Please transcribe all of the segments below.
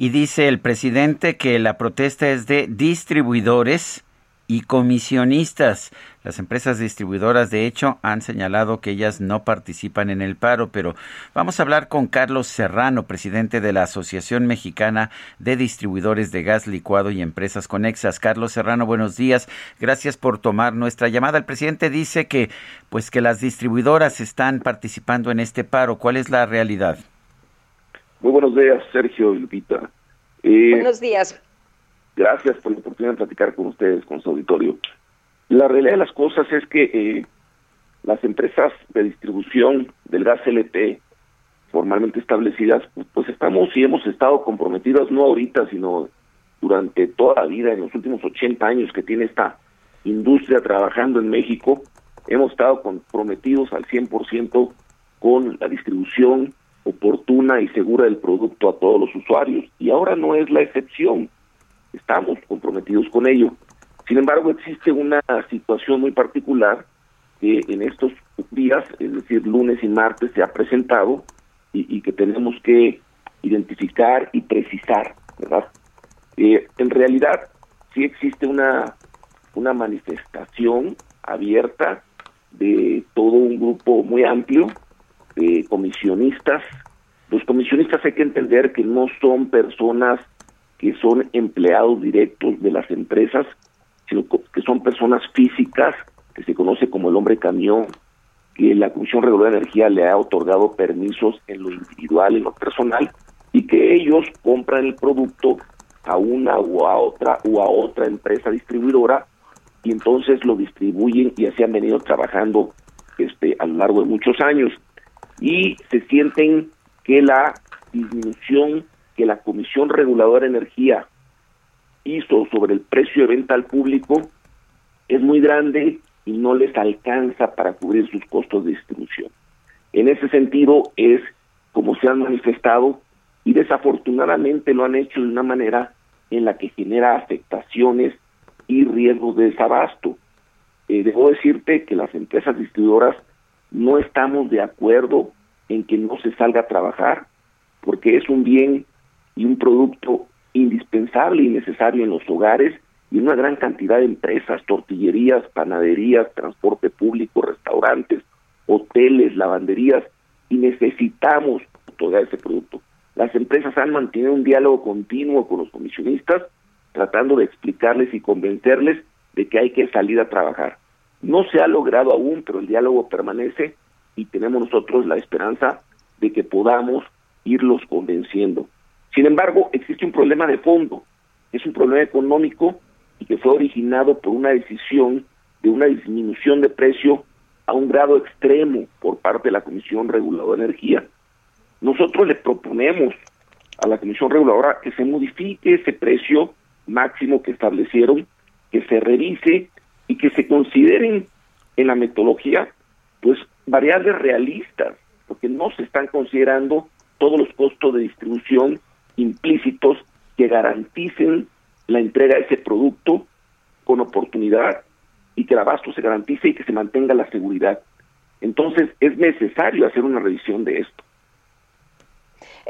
Y dice el presidente que la protesta es de distribuidores y comisionistas. Las empresas distribuidoras, de hecho, han señalado que ellas no participan en el paro, pero vamos a hablar con Carlos Serrano, presidente de la Asociación Mexicana de Distribuidores de Gas Licuado y Empresas Conexas. Carlos Serrano, buenos días. Gracias por tomar nuestra llamada. El presidente dice que, pues, que las distribuidoras están participando en este paro. ¿Cuál es la realidad? Muy buenos días, Sergio y Lupita. Eh, buenos días. Gracias por la oportunidad de platicar con ustedes, con su auditorio. La realidad de las cosas es que eh, las empresas de distribución del gas LP formalmente establecidas, pues estamos y hemos estado comprometidas no ahorita, sino durante toda la vida, en los últimos 80 años que tiene esta industria trabajando en México, hemos estado comprometidos al 100% con la distribución oportuna y segura del producto a todos los usuarios. Y ahora no es la excepción. Estamos comprometidos con ello. Sin embargo, existe una situación muy particular que en estos días, es decir, lunes y martes, se ha presentado y, que tenemos que identificar y precisar, ¿verdad? Eh, en realidad, sí existe una, una manifestación abierta de todo un grupo muy amplio de comisionistas. Los comisionistas hay que entender que no son personas que son empleados directos de las empresas, sino que son personas físicas, que se conoce como el hombre camión, que la Comisión Regular de Energía le ha otorgado permisos en lo individual, en lo personal, y que ellos compran el producto a una o a otra o a otra empresa distribuidora y entonces lo distribuyen y así han venido trabajando este a lo largo de muchos años y se sienten que la disminución que la Comisión Reguladora de Energía hizo sobre el precio de venta al público es muy grande y no les alcanza para cubrir sus costos de distribución. En ese sentido es como se han manifestado y desafortunadamente lo han hecho de una manera en la que genera afectaciones y riesgos de desabasto. Eh, debo decirte que las empresas distribuidoras no estamos de acuerdo en que no se salga a trabajar, porque es un bien y un producto indispensable y necesario en los hogares y en una gran cantidad de empresas, tortillerías, panaderías, transporte público, restaurantes, hoteles, lavanderías, y necesitamos todo ese producto. Las empresas han mantenido un diálogo continuo con los comisionistas, tratando de explicarles y convencerles de que hay que salir a trabajar. No se ha logrado aún, pero el diálogo permanece y tenemos nosotros la esperanza de que podamos irlos convenciendo. Sin embargo, existe un problema de fondo, es un problema económico y que fue originado por una decisión de una disminución de precio a un grado extremo por parte de la Comisión Reguladora de Energía. Nosotros le proponemos a la Comisión Reguladora que se modifique ese precio máximo que establecieron, que se revise y que se consideren en la metodología pues variables realistas, porque no se están considerando todos los costos de distribución implícitos que garanticen la entrega de ese producto con oportunidad y que el abasto se garantice y que se mantenga la seguridad. Entonces es necesario hacer una revisión de esto.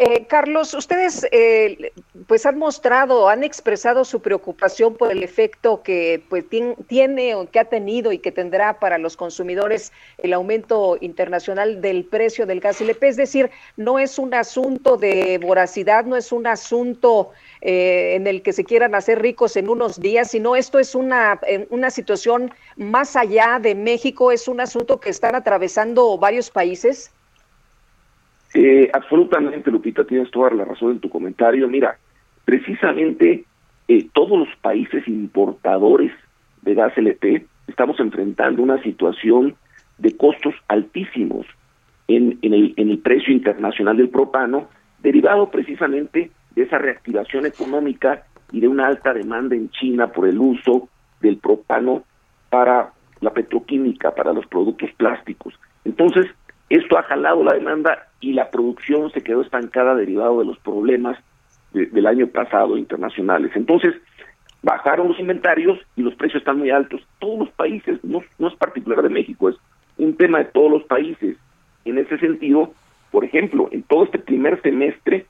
Eh, Carlos, ustedes eh, pues han mostrado, han expresado su preocupación por el efecto que pues tiene o que ha tenido y que tendrá para los consumidores el aumento internacional del precio del gas LP. Es decir, no es un asunto de voracidad, no es un asunto eh, en el que se quieran hacer ricos en unos días, sino esto es una, una situación más allá de México, es un asunto que están atravesando varios países. Eh, absolutamente, Lupita, tienes toda la razón en tu comentario. Mira, precisamente eh, todos los países importadores de gas LP estamos enfrentando una situación de costos altísimos en, en, el, en el precio internacional del propano derivado precisamente de esa reactivación económica y de una alta demanda en China por el uso del propano para la petroquímica, para los productos plásticos. Entonces, esto ha jalado la demanda y la producción se quedó estancada derivado de los problemas del año pasado internacionales. Entonces, bajaron los inventarios y los precios están muy altos. Todos los países, no, no es particular de México, es un tema de todos los países. En ese sentido, por ejemplo, en todo este primer semestre,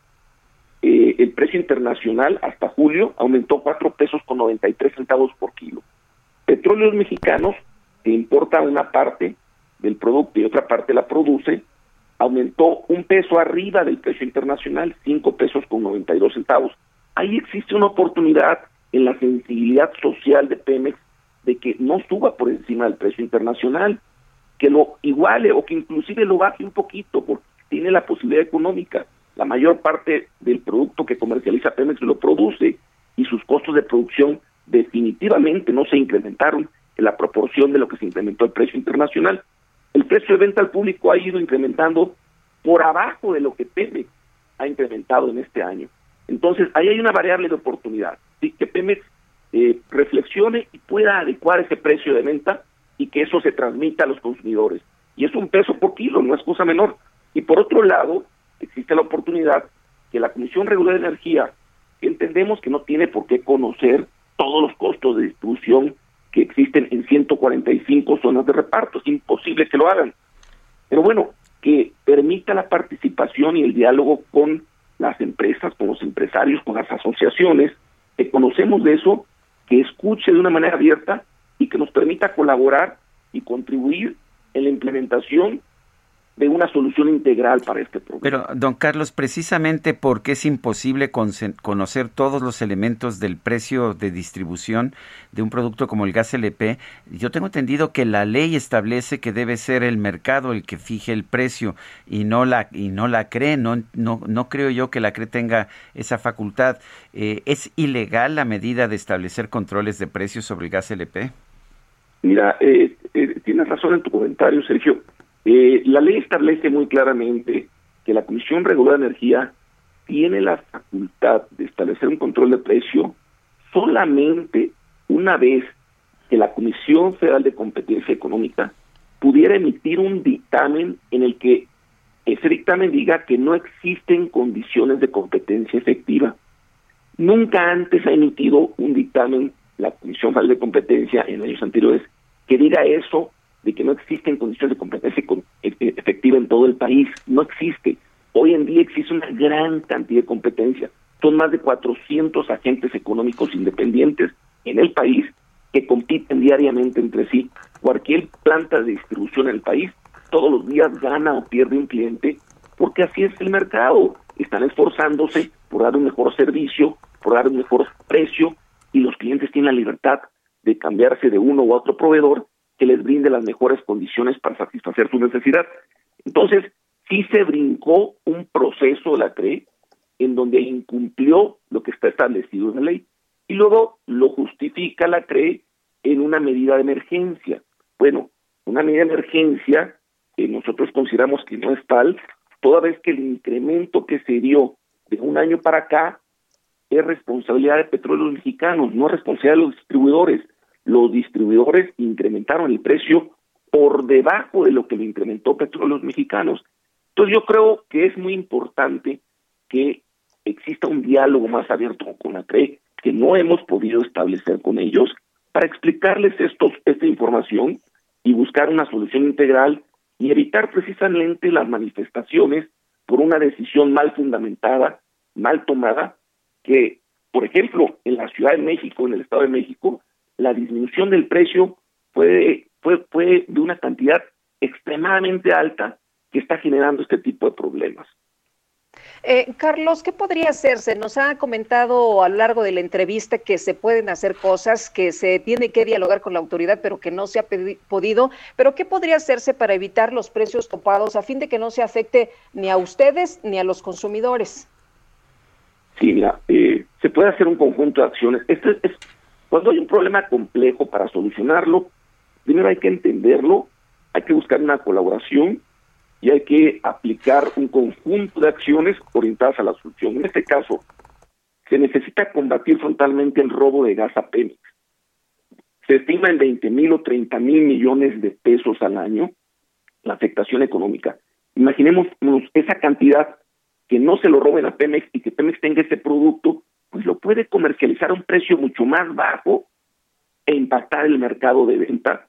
eh, el precio internacional hasta julio aumentó cuatro pesos con 93 centavos por kilo. Petróleos mexicanos, que importa una parte del producto y otra parte la produce, aumentó un peso arriba del precio internacional, cinco pesos con 92 centavos. Ahí existe una oportunidad en la sensibilidad social de Pemex de que no suba por encima del precio internacional, que lo iguale o que inclusive lo baje un poquito, porque tiene la posibilidad económica. La mayor parte del producto que comercializa Pemex lo produce y sus costos de producción definitivamente no se incrementaron en la proporción de lo que se incrementó el precio internacional. El precio de venta al público ha ido incrementando por abajo de lo que Pemex ha incrementado en este año. Entonces, ahí hay una variable de oportunidad, ¿sí? que Pemex eh, reflexione y pueda adecuar ese precio de venta y que eso se transmita a los consumidores. Y es un peso por kilo, no es cosa menor. Y por otro lado, existe la oportunidad que la Comisión Regular de Energía, entendemos que no tiene por qué conocer todos los costos de distribución que existen en 145 zonas de reparto, es imposible que lo hagan. Pero bueno, que permita la participación y el diálogo con las empresas, con los empresarios, con las asociaciones, que conocemos de eso, que escuche de una manera abierta y que nos permita colaborar y contribuir en la implementación de una solución integral para este problema. Pero, don Carlos, precisamente porque es imposible conocer todos los elementos del precio de distribución de un producto como el gas LP, yo tengo entendido que la ley establece que debe ser el mercado el que fije el precio y no la y no la cree, no no no creo yo que la CRE tenga esa facultad. Eh, ¿Es ilegal la medida de establecer controles de precios sobre el gas LP? Mira, eh, eh, tienes razón en tu comentario, Sergio eh, la ley establece muy claramente que la Comisión Regular de Energía tiene la facultad de establecer un control de precio solamente una vez que la Comisión Federal de Competencia Económica pudiera emitir un dictamen en el que ese dictamen diga que no existen condiciones de competencia efectiva. Nunca antes ha emitido un dictamen la Comisión Federal de Competencia en años anteriores que diga eso de que no existen condiciones de competencia e, e, efectiva en todo el país. No existe. Hoy en día existe una gran cantidad de competencia. Son más de 400 agentes económicos independientes en el país que compiten diariamente entre sí. Cualquier planta de distribución en el país todos los días gana o pierde un cliente porque así es el mercado. Están esforzándose por dar un mejor servicio, por dar un mejor precio y los clientes tienen la libertad de cambiarse de uno u otro proveedor que les brinde las mejores condiciones para satisfacer su necesidad. Entonces, sí se brincó un proceso de la CRE en donde incumplió lo que está establecido en la ley y luego lo justifica la CRE en una medida de emergencia. Bueno, una medida de emergencia que nosotros consideramos que no es tal, toda vez que el incremento que se dio de un año para acá es responsabilidad de petróleos mexicanos, no responsabilidad de los distribuidores los distribuidores incrementaron el precio por debajo de lo que lo incrementó Petróleos Mexicanos. Entonces yo creo que es muy importante que exista un diálogo más abierto con la CRE, que no hemos podido establecer con ellos, para explicarles estos, esta información y buscar una solución integral y evitar precisamente las manifestaciones por una decisión mal fundamentada, mal tomada, que, por ejemplo, en la Ciudad de México, en el Estado de México, la disminución del precio fue, fue, fue de una cantidad extremadamente alta que está generando este tipo de problemas. Eh, Carlos, ¿qué podría hacerse? Nos ha comentado a lo largo de la entrevista que se pueden hacer cosas, que se tiene que dialogar con la autoridad, pero que no se ha podido. Pero ¿qué podría hacerse para evitar los precios topados a fin de que no se afecte ni a ustedes ni a los consumidores? Sí, mira, eh, se puede hacer un conjunto de acciones. Este es, cuando hay un problema complejo para solucionarlo, primero hay que entenderlo, hay que buscar una colaboración y hay que aplicar un conjunto de acciones orientadas a la solución. En este caso, se necesita combatir frontalmente el robo de gas a Pemex. Se estima en 20 mil o 30 mil millones de pesos al año la afectación económica. Imaginemos esa cantidad que no se lo roben a Pemex y que Pemex tenga ese producto, pues lo puede comercializar a un precio mucho más bajo e impactar el mercado de venta,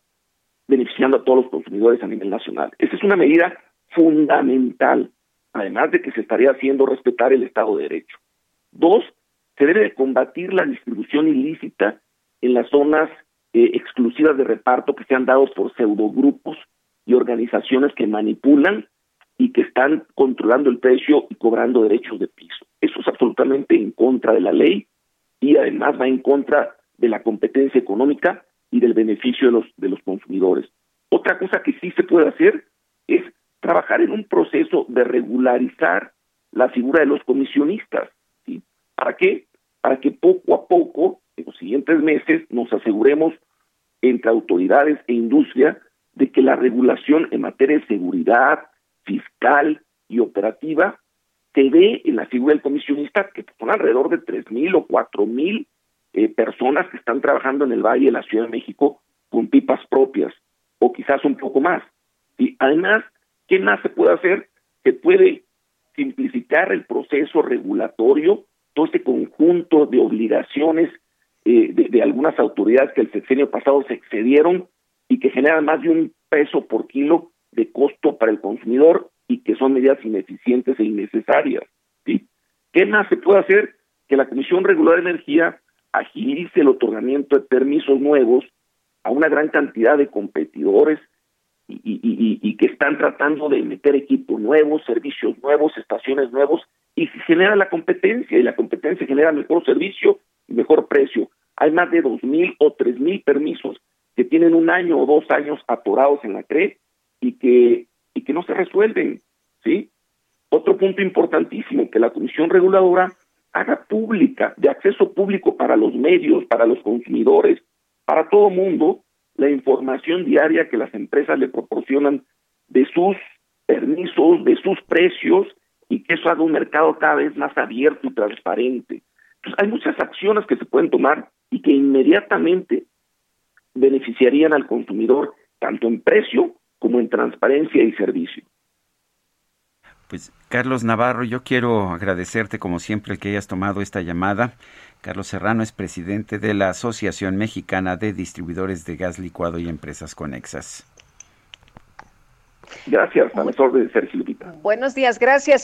beneficiando a todos los consumidores a nivel nacional. Esa es una medida fundamental, además de que se estaría haciendo respetar el Estado de Derecho. Dos, se debe de combatir la distribución ilícita en las zonas eh, exclusivas de reparto que se han dado por pseudogrupos y organizaciones que manipulan y que están controlando el precio y cobrando derechos de piso. Eso es absolutamente en contra de la ley y además va en contra de la competencia económica y del beneficio de los de los consumidores. Otra cosa que sí se puede hacer es trabajar en un proceso de regularizar la figura de los comisionistas. ¿sí? ¿Para qué? Para que poco a poco, en los siguientes meses, nos aseguremos entre autoridades e industria de que la regulación en materia de seguridad fiscal y operativa se ve en la figura del comisionista, que son alrededor de tres mil o cuatro mil eh, personas que están trabajando en el Valle de la Ciudad de México con pipas propias, o quizás un poco más. Y además, ¿qué más se puede hacer? Se puede simplificar el proceso regulatorio, todo este conjunto de obligaciones eh, de, de, algunas autoridades que el sexenio pasado se excedieron y que generan más de un peso por kilo de costo para el consumidor y que son medidas ineficientes e innecesarias. ¿Qué más se puede hacer? Que la Comisión Regular de Energía agilice el otorgamiento de permisos nuevos a una gran cantidad de competidores y, que están tratando de meter equipos nuevos, servicios nuevos, estaciones nuevos, y se genera la competencia, y la competencia genera mejor servicio y mejor precio. Hay más de dos mil o tres mil permisos que tienen un año o dos años atorados en la CRE y que, y que no se resuelven, ¿sí? Otro punto importantísimo, que la Comisión Reguladora haga pública, de acceso público para los medios, para los consumidores, para todo mundo, la información diaria que las empresas le proporcionan de sus permisos, de sus precios, y que eso haga un mercado cada vez más abierto y transparente. Entonces, hay muchas acciones que se pueden tomar y que inmediatamente beneficiarían al consumidor, tanto en precio como en transparencia y servicio. Pues Carlos Navarro, yo quiero agradecerte como siempre que hayas tomado esta llamada. Carlos Serrano es presidente de la Asociación Mexicana de Distribuidores de Gas Licuado y Empresas Conexas. Gracias, a las órdenes, Sergio Lupita. Buenos días, gracias.